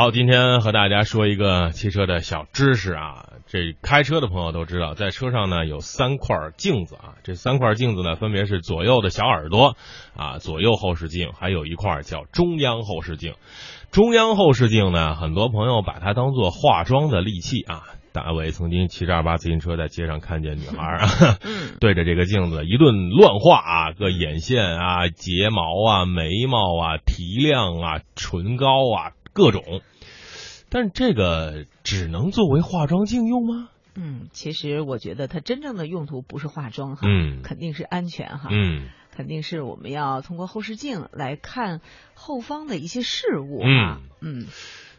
好，今天和大家说一个汽车的小知识啊。这开车的朋友都知道，在车上呢有三块镜子啊，这三块镜子呢分别是左右的小耳朵啊，左右后视镜，还有一块叫中央后视镜。中央后视镜呢，很多朋友把它当做化妆的利器啊。大伟曾经骑着二八自行车在街上看见女孩啊，对着这个镜子一顿乱画啊，个眼线啊、睫毛啊、眉毛啊、提亮啊、唇膏啊，各种。但这个只能作为化妆镜用吗？嗯，其实我觉得它真正的用途不是化妆哈，嗯肯定是安全哈，嗯肯定是我们要通过后视镜来看后方的一些事物哈，嗯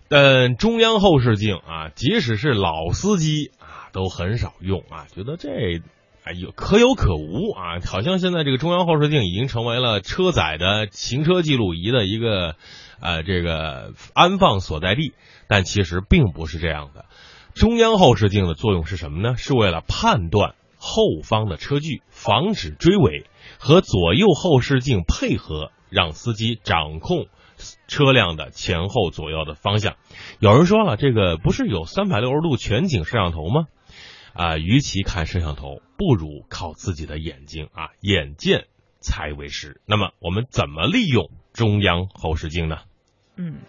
但中央后视镜啊，即使是老司机啊，都很少用啊，觉得这哎有可有可无啊，好像现在这个中央后视镜已经成为了车载的行车记录仪的一个呃这个安放所在地，但其实并不是这样的。中央后视镜的作用是什么呢？是为了判断后方的车距，防止追尾，和左右后视镜配合，让司机掌控车辆的前后左右的方向。有人说了，这个不是有三百六十度全景摄像头吗？啊，与其看摄像头，不如靠自己的眼睛啊，眼见才为实。那么，我们怎么利用中央后视镜呢？嗯。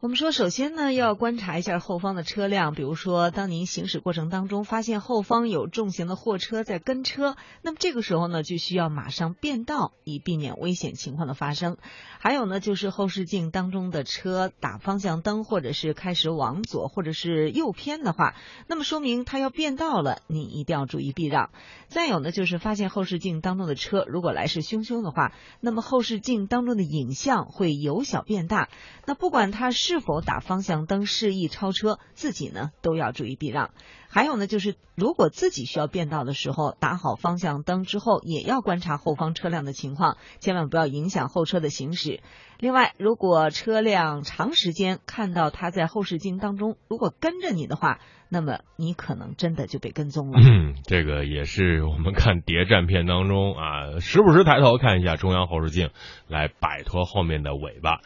我们说，首先呢，要观察一下后方的车辆。比如说，当您行驶过程当中发现后方有重型的货车在跟车，那么这个时候呢，就需要马上变道，以避免危险情况的发生。还有呢，就是后视镜当中的车打方向灯，或者是开始往左或者是右偏的话，那么说明它要变道了，你一定要注意避让。再有呢，就是发现后视镜当中的车如果来势汹汹的话，那么后视镜当中的影像会由小变大。那不管它是是否打方向灯示意超车，自己呢都要注意避让。还有呢，就是如果自己需要变道的时候，打好方向灯之后，也要观察后方车辆的情况，千万不要影响后车的行驶。另外，如果车辆长时间看到它在后视镜当中，如果跟着你的话，那么你可能真的就被跟踪了。嗯，这个也是我们看谍战片当中啊，时不时抬头看一下中央后视镜，来摆脱后面的尾巴。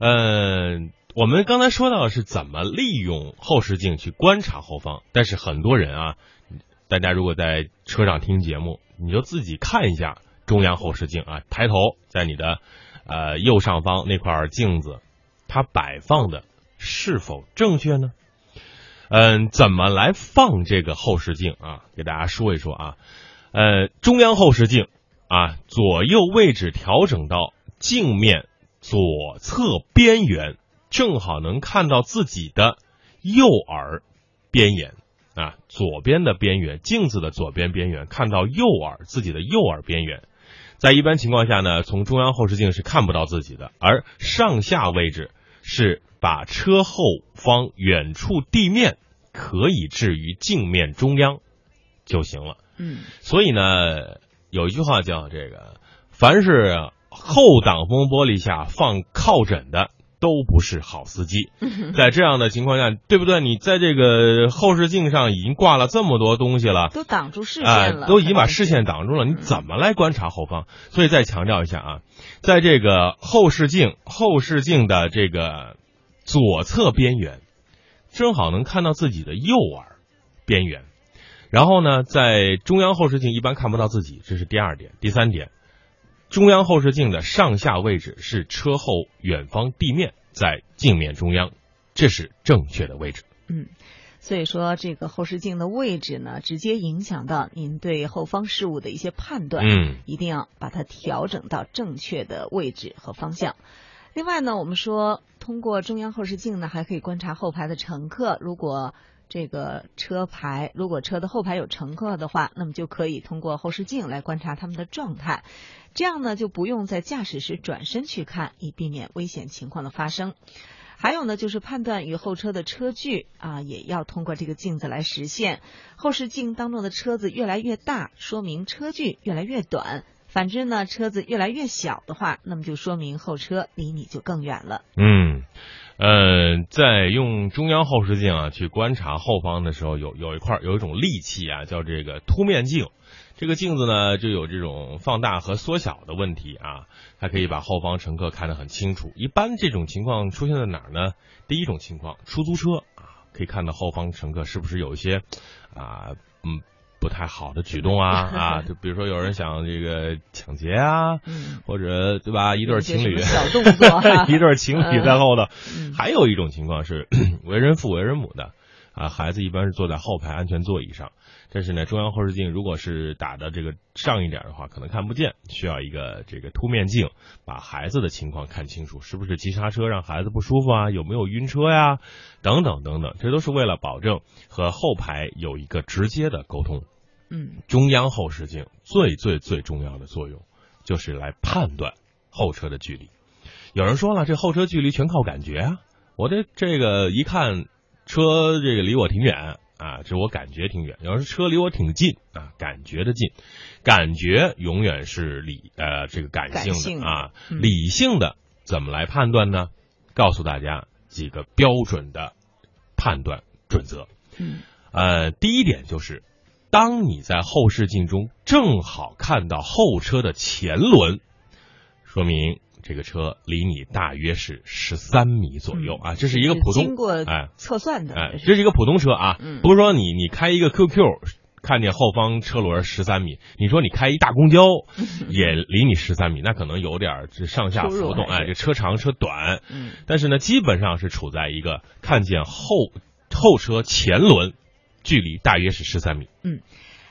嗯、我们刚才说到是怎么利用后视镜去观察后方，但是很多人啊，大家如果在车上听节目，你就自己看一下中央后视镜啊，抬头在你的呃右上方那块镜子，它摆放的是否正确呢？嗯，怎么来放这个后视镜啊？给大家说一说啊。呃，中央后视镜啊，左右位置调整到镜面左侧边缘，正好能看到自己的右耳边缘啊，左边的边缘，镜子的左边边缘看到右耳自己的右耳边缘。在一般情况下呢，从中央后视镜是看不到自己的，而上下位置是把车后方远处地面可以置于镜面中央就行了。嗯所以呢，有一句话叫这个：凡是后挡风玻璃下放靠枕的，都不是好司机。在这样的情况下，对不对？你在这个后视镜上已经挂了这么多东西了。都挡住视啊、线了，都已经把视线挡住了，你怎么来观察后方？所以再强调一下啊，在这个后视镜后视镜的这个左侧边缘，正好能看到自己的右耳边缘。然后呢，在中央后视镜一般看不到自己，这是第二点。第三点，中央后视镜的上下位置是车后远方地面，在镜面中央，这是正确的位置。嗯，所以说这个后视镜的位置呢，直接影响到您对后方事物的一些判断，嗯一定要把它调整到正确的位置和方向。另外呢，我们说通过中央后视镜呢，还可以观察后排的乘客。如果这个车牌，如果车的后排有乘客的话，那么就可以通过后视镜来观察他们的状态。这样呢，就不用在驾驶时转身去看，以避免危险情况的发生。还有呢，就是判断与后车的车距啊，也要通过这个镜子来实现。后视镜当中的车子越来越大，说明车距越来越短；反之呢，车子越来越小的话，那么就说明后车离你就更远了。嗯，呃，在用中央后视镜啊去观察后方的时候，有有一块有一种利器啊，叫这个凸面镜。这个镜子呢，就有这种放大和缩小的问题啊，它可以把后方乘客看得很清楚。一般这种情况出现在哪儿呢？第一种情况，出租车啊，可以看到后方乘客是不是有一些啊，嗯。不太好的举动啊 啊，就比如说有人想这个抢劫啊，或者对吧？一对情侣小动作，一对情侣在后头。还有一种情况是为人父为人母的啊，孩子一般是坐在后排安全座椅上，但是呢，中央后视镜如果是打的这个上一点的话，可能看不见，需要一个这个凸面镜把孩子的情况看清楚，是不是急刹车让孩子不舒服啊？有没有晕车呀？等等等等，这都是为了保证和后排有一个直接的沟通。嗯，中央后视镜最最最重要的作用就是来判断后车的距离。有人说了，这后车距离全靠感觉啊！我这这个一看车这个离我挺远啊，这我感觉挺远；要是车离我挺近啊，感觉的近。感觉永远是理呃这个感性的啊，理性的怎么来判断呢？告诉大家几个标准的判断准则。嗯，呃，第一点就是。当你在后视镜中正好看到后车的前轮，说明这个车离你大约是十三米左右啊，这是一个普通经过哎测算的哎，这是。一个普通车啊，不是说你你开一个 QQ 看见后方车轮十三米，你说你开一大公交 也离你十三米，那可能有点这上下浮动哎，这车长车短，但是呢，基本上是处在一个看见后后车前轮。距离大约是十三米。嗯，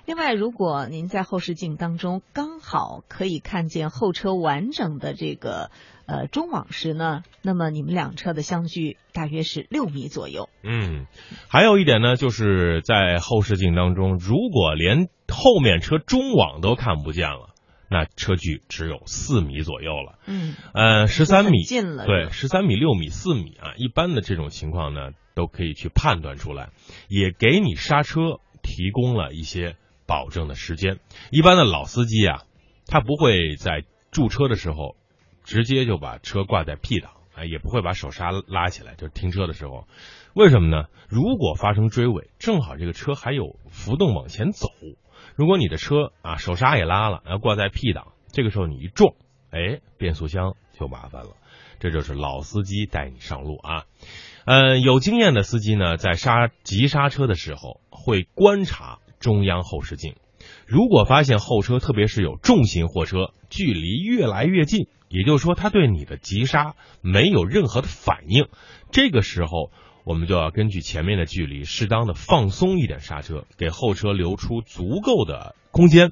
另外，如果您在后视镜当中刚好可以看见后车完整的这个呃中网时呢，那么你们两车的相距大约是六米左右。嗯，还有一点呢，就是在后视镜当中，如果连后面车中网都看不见了，那车距只有四米左右了。嗯，呃，十三米近了，对，十三米、六米、四米啊，一般的这种情况呢。都可以去判断出来，也给你刹车提供了一些保证的时间。一般的老司机啊，他不会在驻车的时候直接就把车挂在 P 档，啊，也不会把手刹拉起来，就停车的时候。为什么呢？如果发生追尾，正好这个车还有浮动往前走，如果你的车啊手刹也拉了，要挂在 P 档，这个时候你一撞，哎，变速箱就麻烦了。这就是老司机带你上路啊。嗯，有经验的司机呢，在刹急刹车的时候会观察中央后视镜，如果发现后车，特别是有重型货车，距离越来越近，也就是说他对你的急刹没有任何的反应，这个时候我们就要根据前面的距离，适当的放松一点刹车，给后车留出足够的空间。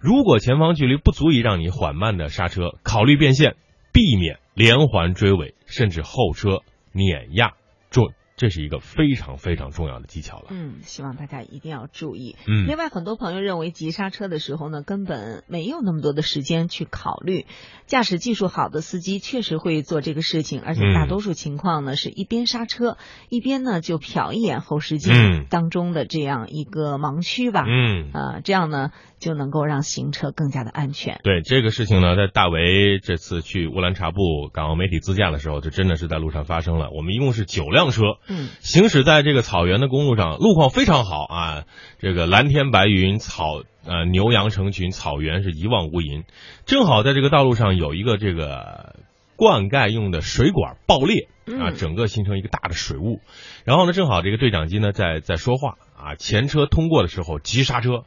如果前方距离不足以让你缓慢的刹车，考虑变线，避免连环追尾，甚至后车碾压。准，这是一个非常非常重要的技巧了。嗯，希望大家一定要注意。嗯，另外，很多朋友认为急刹车的时候呢，根本没有那么多的时间去考虑。驾驶技术好的司机确实会做这个事情，而且大多数情况呢，是一边刹车一边呢就瞟一眼后视镜当中的这样一个盲区吧。嗯，啊，这样呢。就能够让行车更加的安全。对这个事情呢，在大为这次去乌兰察布港澳媒体自驾的时候，就真的是在路上发生了。我们一共是九辆车，嗯，行驶在这个草原的公路上，路况非常好啊，这个蓝天白云，草呃牛羊成群，草原是一望无垠。正好在这个道路上有一个这个灌溉用的水管爆裂啊，整个形成一个大的水雾。然后呢，正好这个对讲机呢在在说话啊，前车通过的时候急刹车。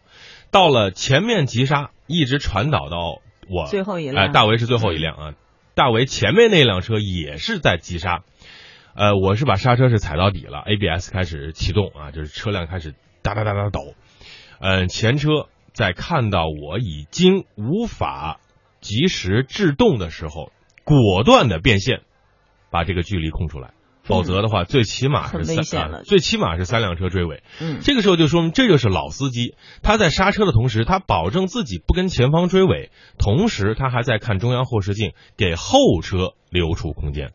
到了前面急刹，一直传导到我最后一辆，哎，大为是最后一辆啊。大为前面那辆车也是在急刹，呃，我是把刹车是踩到底了，ABS 开始启动啊，就是车辆开始哒哒哒哒抖。嗯，前车在看到我已经无法及时制动的时候，果断的变线，把这个距离空出来。否则的话，最起码是三，最起码是三辆车追尾。嗯，这个时候就说明这就是老司机，他在刹车的同时，他保证自己不跟前方追尾，同时他还在看中央后视镜，给后车留出空间。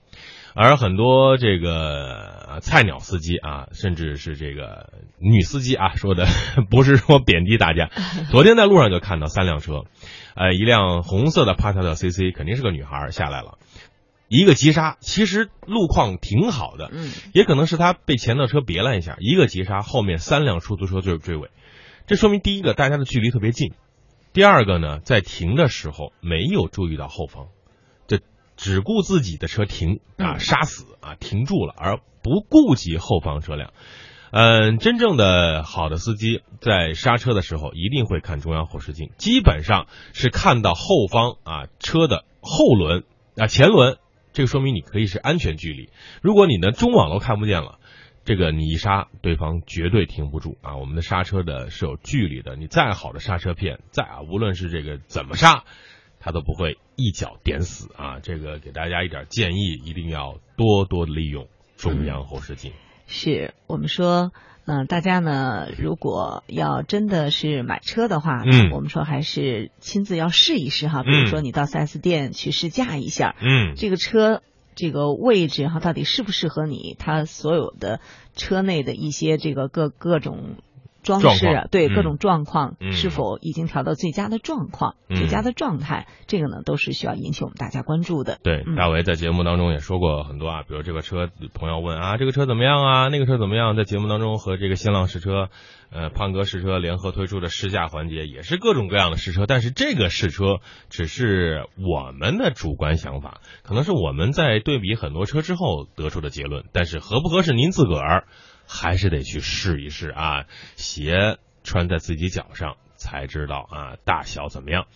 而很多这个菜鸟司机啊，甚至是这个女司机啊，说的 不是说贬低大家。昨天在路上就看到三辆车，呃，一辆红色的帕萨特 CC，肯定是个女孩下来了。一个急刹，其实路况挺好的，嗯，也可能是他被前头车别了一下，一个急刹，后面三辆出租车追追尾，这说明第一个大家的距离特别近，第二个呢，在停的时候没有注意到后方，这只顾自己的车停啊，嗯刹死啊，停住了，而不顾及后方车辆。嗯，真正的好的司机在刹车的时候一定会看中央后视镜，基本上是看到后方啊车的后轮啊前轮，这个说明你可以是安全距离。如果你的中网都看不见了，这个你一刹，对方绝对停不住啊！我们的刹车的是有距离的，你再好的刹车片，再啊无论是这个怎么刹，它都不会一脚点死啊！这个给大家一点建议，一定要多多利用中央后视镜。是我们说，嗯、大家呢，如果要真的是买车的话，嗯我们说还是亲自要试一试哈，比如说你到四 S 店去试驾一下，嗯这个车这个位置哈，到底适不适合你？它所有的车内的一些这个各各种装饰对、嗯各种状况、嗯是否已经调到最佳的状况、嗯最佳的状态，这个呢都是需要引起我们大家关注的。对，嗯大为在节目当中也说过很多啊，比如这个车，朋友问啊，这个车怎么样啊？那个车怎么样？在节目当中和这个新浪试车、呃胖哥试车联合推出的试驾环节，也是各种各样的试车。但是这个试车只是我们的主观想法，可能是我们在对比很多车之后得出的结论。但是合不合适，您自个儿还是得去试一试啊，鞋穿在自己脚上才知道啊，大小怎么样。